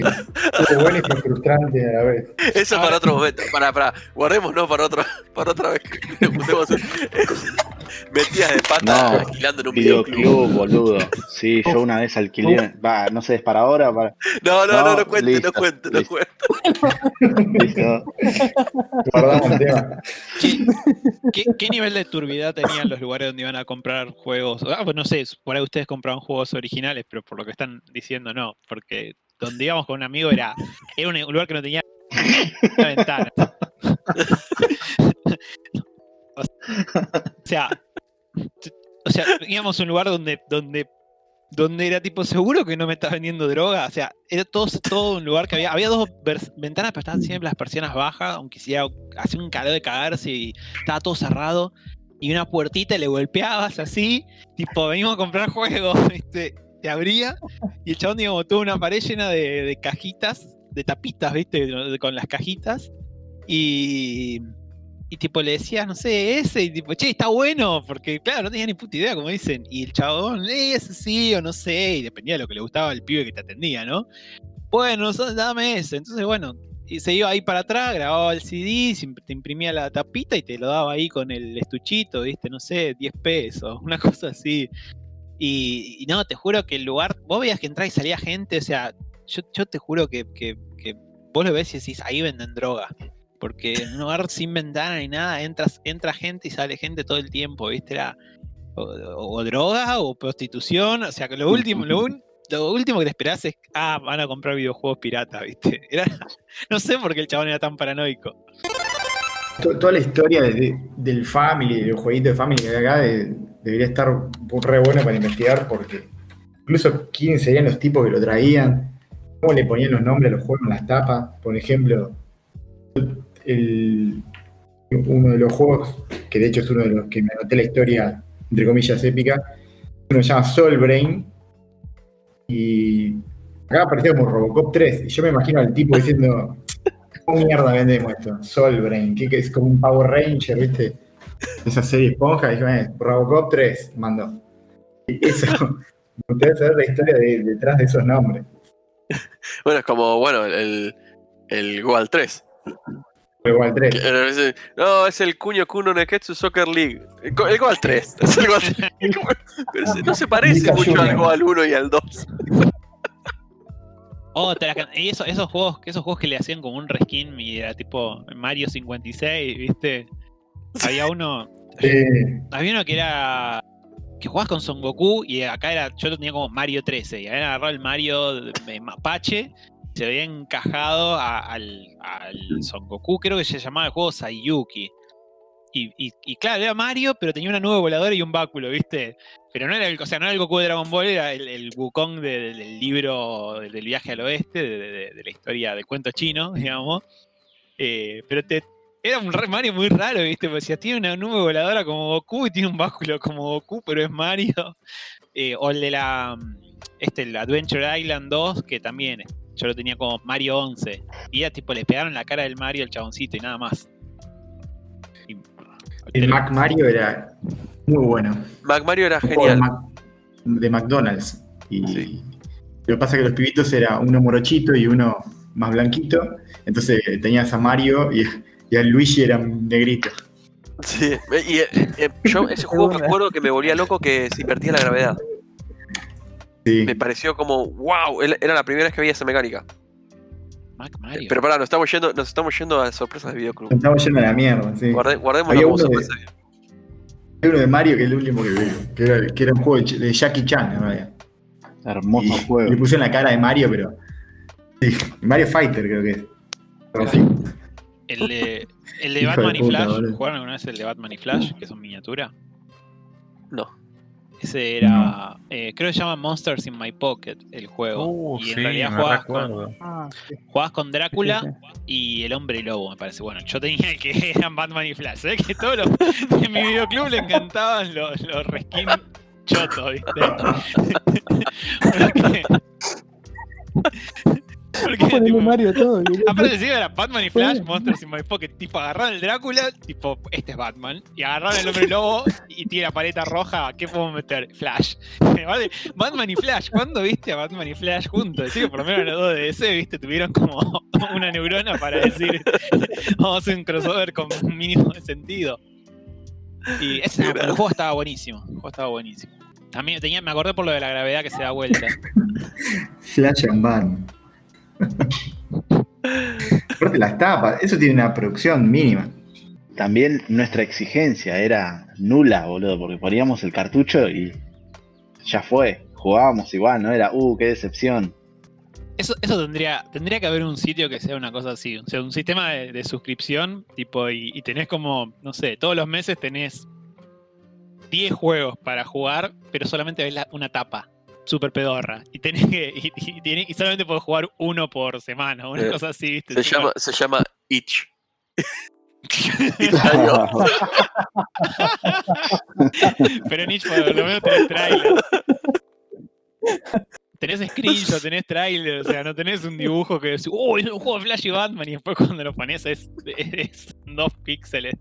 fue bueno y fue frustrante a la vez. Eso es para otro momento. Para, para, guardemos, no para otra, para otra vez Metidas de pata No, alquilando en un videoclub. Videoclub, boludo. Sí, yo una vez alquilé. Va, no sé, es para ahora. Para... No, no, no, no, No, cuente, listo, no cuente, no listo. cuente. Listo. Guardamos el tema. ¿Qué, qué, qué nivel de turbidez tenían los lugares donde iban a comprar juegos? Ah, pues no sé, por ahí ustedes compraban juegos originales, pero por lo que están diciendo no, porque donde íbamos con un amigo era, era un lugar que no tenía una ventana. O sea, o sea, a un lugar donde, donde, donde era tipo, seguro que no me estás vendiendo droga. O sea, era todo, un lugar que había, había dos ventanas, pero estaban siempre las persianas bajas, aunque hacía, hacía un calor de cagarse y estaba todo cerrado. Y una puertita y le golpeabas así, tipo, venimos a comprar juegos, ¿viste? Te abría y el chabón, digamos, tuvo una pared llena de, de cajitas, de tapitas, ¿viste? Con las cajitas. Y, y tipo le decías, no sé, ese, y tipo, che, está bueno, porque claro, no tenía ni puta idea, como dicen. Y el chabón, "Eh, ese sí o no sé, y dependía de lo que le gustaba al pibe que te atendía, ¿no? Bueno, dame ese. Entonces, bueno, y se iba ahí para atrás, grababa el CD, te imprimía la tapita y te lo daba ahí con el estuchito, ¿viste? No sé, 10 pesos, una cosa así. Y, no, te juro que el lugar, vos veías que entraba y salía gente, o sea, yo, te juro que, que- que vos lo ves y decís, ahí venden droga. Porque un lugar sin ventana ni nada, entras, entra gente y sale gente todo el tiempo, ¿viste? Era o, o- o droga o prostitución, o sea, que lo último, lo, último que te esperás es, ah, van a comprar videojuegos piratas, ¿viste? Era, no sé por qué el chabón era tan paranoico. To- Toda la historia de- del Family, del jueguito de Family que hay acá, de- debería estar re bueno para investigar porque incluso quiénes serían los tipos que lo traían, cómo le ponían los nombres a los juegos en las tapas. Por ejemplo, uno de los juegos, que de hecho es uno de los que me anoté la historia, entre comillas, épica, uno se llama Soul Brain y acá apareció como Robocop 3 y yo me imagino al tipo diciendo ¿Cómo mierda vendemos esto? Soul Brain, que es como un Power Ranger, ¿viste? Esa serie esponja, y dije, eh, Robocop 3 mandó. Y eso, me gustaría saber la historia de- detrás de esos nombres. Bueno, es como, bueno, el, el Goal 3. Igual Que 3. era ese- no, es el Kuño Kuno Neketsu Soccer League. El, Go- el Goal 3. Es el Goal 3. Pero no se parece mucho al. Goal 1 y al 2. Otra, can- y eso- esos juegos, esos juegos que le hacían como un reskin y era tipo Mario 56, ¿viste? Había uno, Eh, había uno que era que jugabas con Son Goku y acá era, yo lo tenía como Mario 13 y habían agarrado el Mario de Mapache, se había encajado a- al, al Son Goku, creo que se llamaba el juego Sayuki. Y, y- y claro, era Mario, pero tenía una nube voladora y un báculo, ¿viste? Pero no era el, o sea, no era el Goku de Dragon Ball, era el, el Wukong de- de- del libro del viaje al oeste, de, la historia del cuento chino, digamos. Eh, pero te, era un Mario muy raro, ¿viste? Porque decías, tiene una nube voladora como Goku y tiene un báculo como Goku, pero es Mario. Eh, o el de la. Este, el Adventure Island 2, que también yo lo tenía como Mario 11. Y era tipo, le pegaron la cara del Mario al chaboncito y nada más. Y- el Mac Mario era muy bueno. Mac Mario era Un juego de, genial. Mac- de McDonald's. Y Sí. lo que pasa es que los pibitos era uno morochito y uno más blanquito. Entonces tenías a Mario y, y a Luigi era negrito. Sí, eh, y eh, yo ese juego me acuerdo que me volvía loco que se invertía la gravedad. Sí. Me pareció como, wow, era la primera vez que veía esa mecánica. Mac Mario. Pero pará, nos estamos yendo, nos estamos yendo a sorpresas de videoclub. Estamos yendo a la mierda, sí. Guarde, guardémoslo como sorpresa. de. Hay uno de Mario que es el último que veo, que era, que era un juego de, Jackie Chan, en realidad. Hermoso Y juego. Le puse la cara de Mario, pero. Sí, Mario Fighter creo que es. Algo así. El de, el de Hijo de Batman y puta, Flash. ¿Jugaron alguna vez el de Batman y Flash? Que son miniatura. No. Ese era. eh, creo que se llama Monsters in My Pocket el juego. Uh, y en sí, realidad jugabas con. Ah, sí. jugabas con Drácula Sí, y el hombre lobo, me parece. Bueno, yo tenía el que eran Batman y Flash. ¿eh? Que todos los. En mi videoclub le encantaban los, los reskin chotos, ¿viste? Porque. Tipo, Mario todo. y- Aparte encima era Batman y Flash. Monsters in My Pocket. Tipo, agarraron el Drácula, tipo, este es Batman. Y agarraron el hombre lobo y tiene la paleta roja. ¿Qué podemos meter? Flash. Vale, Batman y Flash. ¿Cuándo viste a Batman y Flash juntos? Decir que por lo menos los dos de DC, viste, tuvieron como una neurona para decir, vamos a hacer un crossover con un mínimo de sentido. Y ese, Claro. el juego estaba buenísimo. El juego estaba buenísimo. También tenía, me acordé por lo de la gravedad que se da vuelta. Flash and Ban. Aparte las tapas, eso tiene una producción mínima. También nuestra exigencia era nula, boludo, porque poníamos el cartucho y ya fue. Jugábamos igual, no era, uh, qué decepción. Eso, eso tendría, tendría que haber un sitio que sea una cosa así. O sea, un sistema de, de suscripción, tipo, y, y tenés como, no sé, todos los meses tenés 10 juegos para jugar, pero solamente ves la- una tapa. Super pedorra. Y tenés que. Y, y tenés- y solamente podés jugar uno por semana, una Eh, cosa así, ¿viste? Se llama, se llama Itch. Pero Nietzsche por lo menos tenés trailer. Tenés screenshot, tenés trailer, o sea, no tenés un dibujo que decís, oh, es un juego de Flash y Batman, y después cuando lo pones es, es dos píxeles.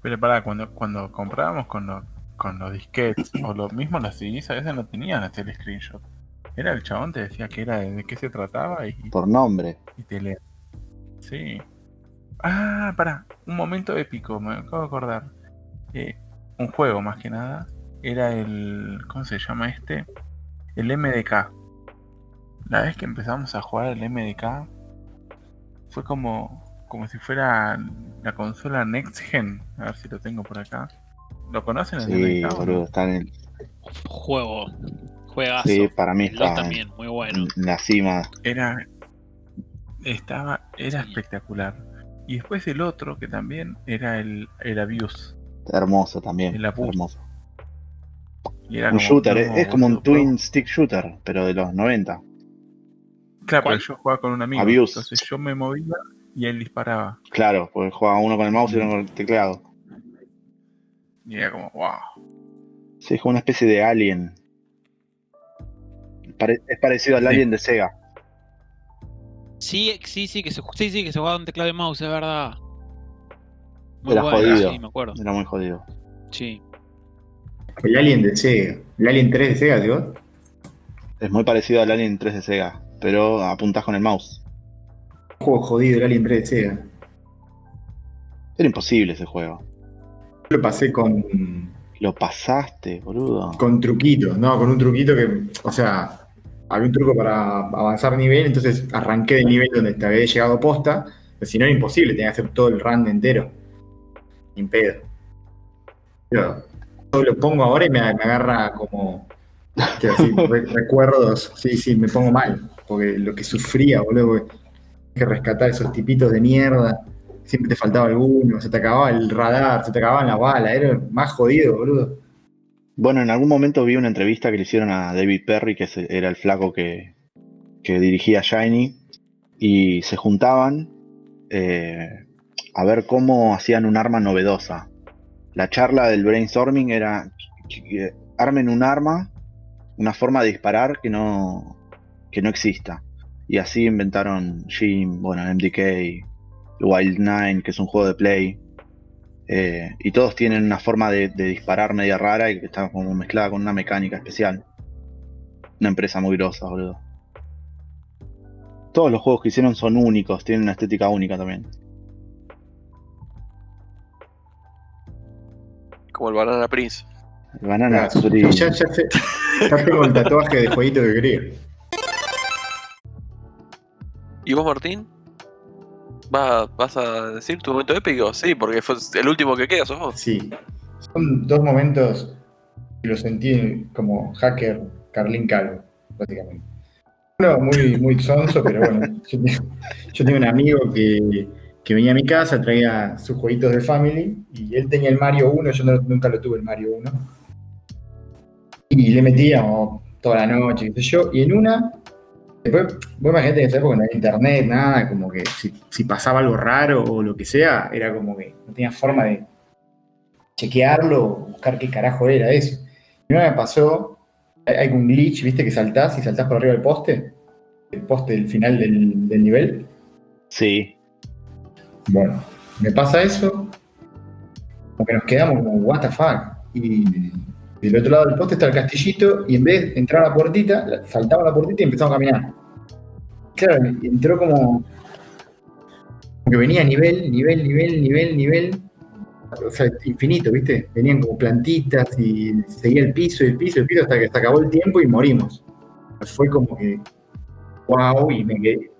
Pero pará, cuando, cuando comprábamos con los, con los disquetes o lo mismo las CDs a veces no tenían hasta el screenshot. Era el chabón, te decía que era de, de qué se trataba y, Por nombre. y te leía. Sí. Ah, pará, un momento épico, me acabo de acordar. Eh, un juego más que nada. Era el. ¿Cómo se llama este? El MDK. La vez que empezamos a jugar el MDK fue como. como si fuera la consola Next Gen. A ver si lo tengo por acá. ¿Lo conocen el Sí, no? boludo, está en el. Juego, juegazo. Sí, para mí El está en, también, muy bueno. en la cima. Era. Estaba. Era espectacular. Y después el otro que también era el, el Abuse. Hermoso también. El. Hermoso. Y era Un como- shooter, como- es, como un juego- twin stick shooter, pero de los 90. Claro, ¿Cuál? pero yo jugaba con un amigo. Abuse. Entonces yo me movía y él disparaba. Claro, porque jugaba uno con el mouse y uno con el teclado. Y era como, wow. Sí, es como una especie de alien. Pare- es parecido al Sí. alien de Sega. Sí, sí, sí, que se, sí, sí, que se jugaba con teclado y mouse, es verdad. Muy Era jodido. Sí, me acuerdo. Era muy jodido. Sí. El Alien de Sega. El Alien 3 de Sega, digo. Es muy parecido al alien 3 de Sega, pero apuntás con el mouse. Un juego jodido, el Alien 3 de Sega. Era imposible ese juego. Lo pasé con, Lo pasaste, boludo. con truquitos, ¿no? Con un truquito que, o sea, había un truco para avanzar nivel, entonces arranqué del nivel donde te había llegado posta, pero si no era imposible, tenía que hacer todo el run entero. Sin pedo. Pero yo lo pongo ahora y me, me agarra como que así, re- recuerdos, sí, sí, me pongo mal, porque lo que sufría, boludo, porque que rescatar esos tipitos de mierda, siempre te faltaba alguno, se te acababa el radar, se te acababan las balas, era más jodido, boludo. Bueno, en algún momento vi una entrevista que le hicieron a David Perry, que era el flaco que, que dirigía Shiny, y se juntaban eh, a ver cómo hacían un arma novedosa. La charla del brainstorming era armen un arma, una forma de disparar que no, que no exista. Y así inventaron Jim, bueno, MDK, Wild Nine, que es un juego de play. Eh, y todos tienen una forma de, de disparar media rara y que está como mezclada con una mecánica especial. Una empresa muy grosa, boludo. Todos los juegos que hicieron son únicos, tienen una estética única también. Como el Banana Prince. El Banana Ah, ya, ya sé, ya tengo el tatuaje de jueguito que quería. ¿Y vos, Martín? ¿Vas, ¿Vas a decir tu momento épico? Sí, porque fue el último que queda, sos vos. Sí. Son dos momentos que lo sentí como hacker Carlín Calvo, básicamente. Uno muy, muy sonso, pero bueno. Yo, tengo- yo tengo un amigo que que venía a mi casa, traía sus jueguitos de Family, y él tenía el Mario 1, yo no- nunca lo tuve el Mario 1. Y le metíamos toda la noche, qué sé yo, y en una, después, vos imaginate que en esa época no había internet, nada, como que si, si pasaba algo raro o lo que sea, era como que no tenía forma de chequearlo buscar qué carajo era eso. Y una me pasó, hay, hay un glitch, viste, que saltás y saltás por arriba del poste, el poste del final del, del nivel. Sí. Bueno, me pasa eso, como que nos quedamos como, what the fuck. Y del otro lado del poste está el castillito, y en vez de entrar a la puertita, saltaba a la puertita y empezamos a caminar. Claro, entró como, que venía nivel, nivel, nivel, nivel, nivel, o sea, infinito, ¿viste? Venían como plantitas y seguía el piso el piso el piso hasta que se acabó el tiempo y morimos. Fue como que, wow, y me quedé,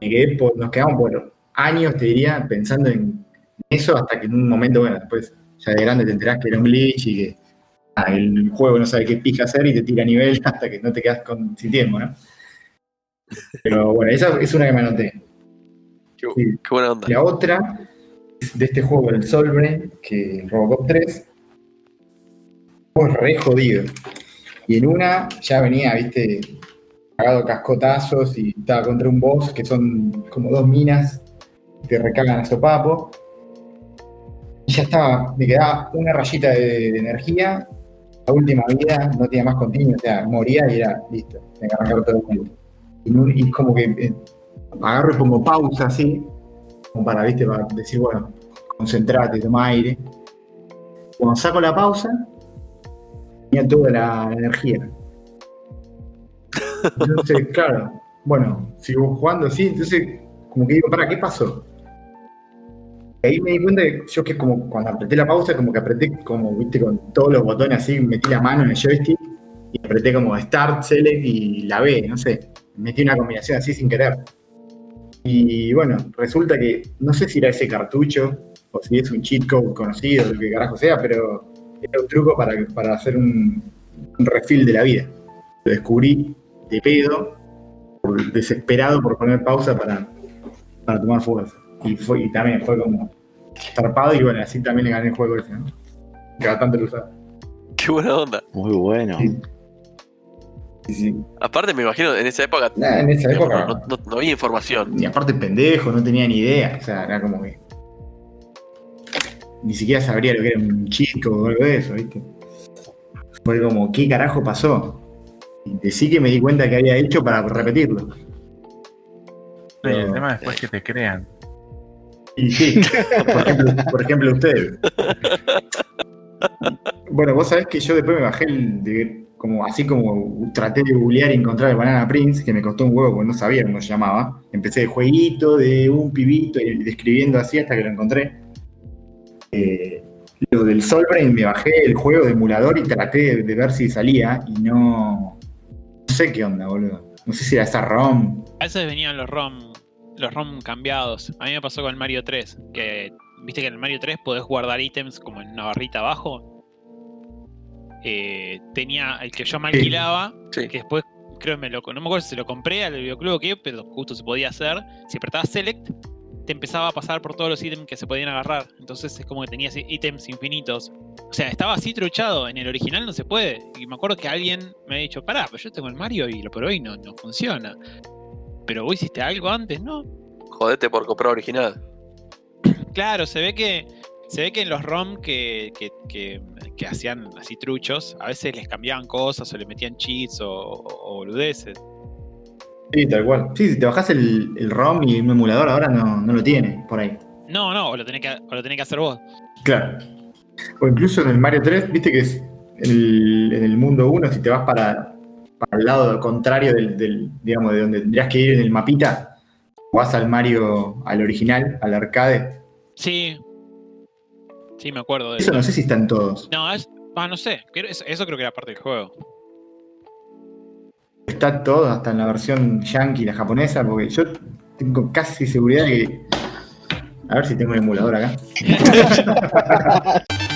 me quedé por- nos quedamos por años, te diría, pensando en eso hasta que en un momento, bueno, después ya de grande te enterás que era un glitch y que ah, el juego no sabe qué pija hacer y te tira a nivel hasta que no te quedas con, sin tiempo, ¿no? Pero bueno, esa es una que me anoté. Qué, Sí. qué buena onda. La otra es de este juego, el Solbrain, que el Robocop 3, fue re jodido. Y en una ya venía, viste, cagado cascotazos y estaba contra un boss que son como dos minas que te recargan a sopapo. Y ya estaba, me quedaba una rayita de, de energía, la última vida no tenía más continuo, o sea, moría y era listo, tenía que todo el mundo. Y como que eh, agarro y pongo pausa así, como para, viste, para decir, bueno, concentrate, toma aire. Cuando saco la pausa, tenía toda la energía. Entonces, claro, bueno, sigo jugando así, entonces, como que digo, ¿para qué pasó? Ahí me di cuenta que yo que como cuando apreté la pausa, como que apreté como, viste, con todos los botones así, metí la mano en el joystick y apreté como Start, Select y la B, no sé, metí una combinación así sin querer. Y bueno, resulta que no sé si era ese cartucho o si es un cheat code conocido, lo que carajo sea, pero era un truco para, para hacer un, un refill de la vida. Lo descubrí de pedo, desesperado por poner pausa para, para tomar fuerza. Y, fue, y también fue como zarpado y bueno, así también le gané el juego ese, ¿no? Cada tanto lo usaba. Qué buena onda. Muy bueno. Sí. Sí, sí. Aparte, me imagino, en esa época, en esa época. no, no- no había información. Y aparte pendejo, no tenía ni idea. O sea, era como que. Ni siquiera sabría lo que era un chico o algo de eso, ¿viste? Fue como, ¿qué carajo pasó? Y decí que me di cuenta que había hecho para repetirlo. Y el Pero- tema después que te crean. Y sí, por ejemplo, por ustedes. Bueno, vos sabés que yo después me bajé el como así como traté de googlear y encontrar el Banana Prince, que me costó un huevo porque no sabía cómo se llamaba. Empecé de jueguito, de un pibito, y describiendo así hasta que lo encontré. Eh, lo del Solbrain me bajé el juego de emulador y traté de, de ver si salía y no. No sé qué onda, boludo. No sé si era esa ROM. A veces venían los ROM, los ROM cambiados. A mí me pasó con el Mario 3, que viste que en el Mario 3 podés guardar ítems como en una barrita abajo. Eh, tenía el que yo me Sí. alquilaba, Sí. que después creo que me lo, no me acuerdo si se lo compré al videoclub o qué, pero justo se podía hacer. Si apretabas Select, te empezaba a pasar por todos los ítems que se podían agarrar. Entonces es como que tenías ítems infinitos. O sea, estaba así truchado. En el original no se puede. Y me acuerdo que alguien me ha dicho, pará, pero yo tengo el Mario y lo probé y no, no funciona. Pero vos hiciste algo antes, ¿no? Jodete por comprar original. Claro, se ve que. Se ve que en los ROM que, que, que- que hacían así truchos, a veces les cambiaban cosas o le metían cheats o, o boludeces. Sí, tal cual. Sí, si te bajás el, el ROM y un emulador ahora no, no lo tiene por ahí. No, no, o lo tenés que, o lo tenés que hacer vos. Claro. O incluso en el Mario 3, viste que es el- en el mundo 1, si te vas para, para el lado contrario del, del- digamos, de donde tendrías que ir en el mapita, vas al Mario, al original, al arcade. Sí. Sí, me acuerdo de Eso eso. no sé si están todos. No, es, ah, no sé. Eso, creo que era parte del juego. Está todo, hasta en la versión yankee, la japonesa, porque yo tengo casi seguridad de que. A ver si tengo un emulador acá.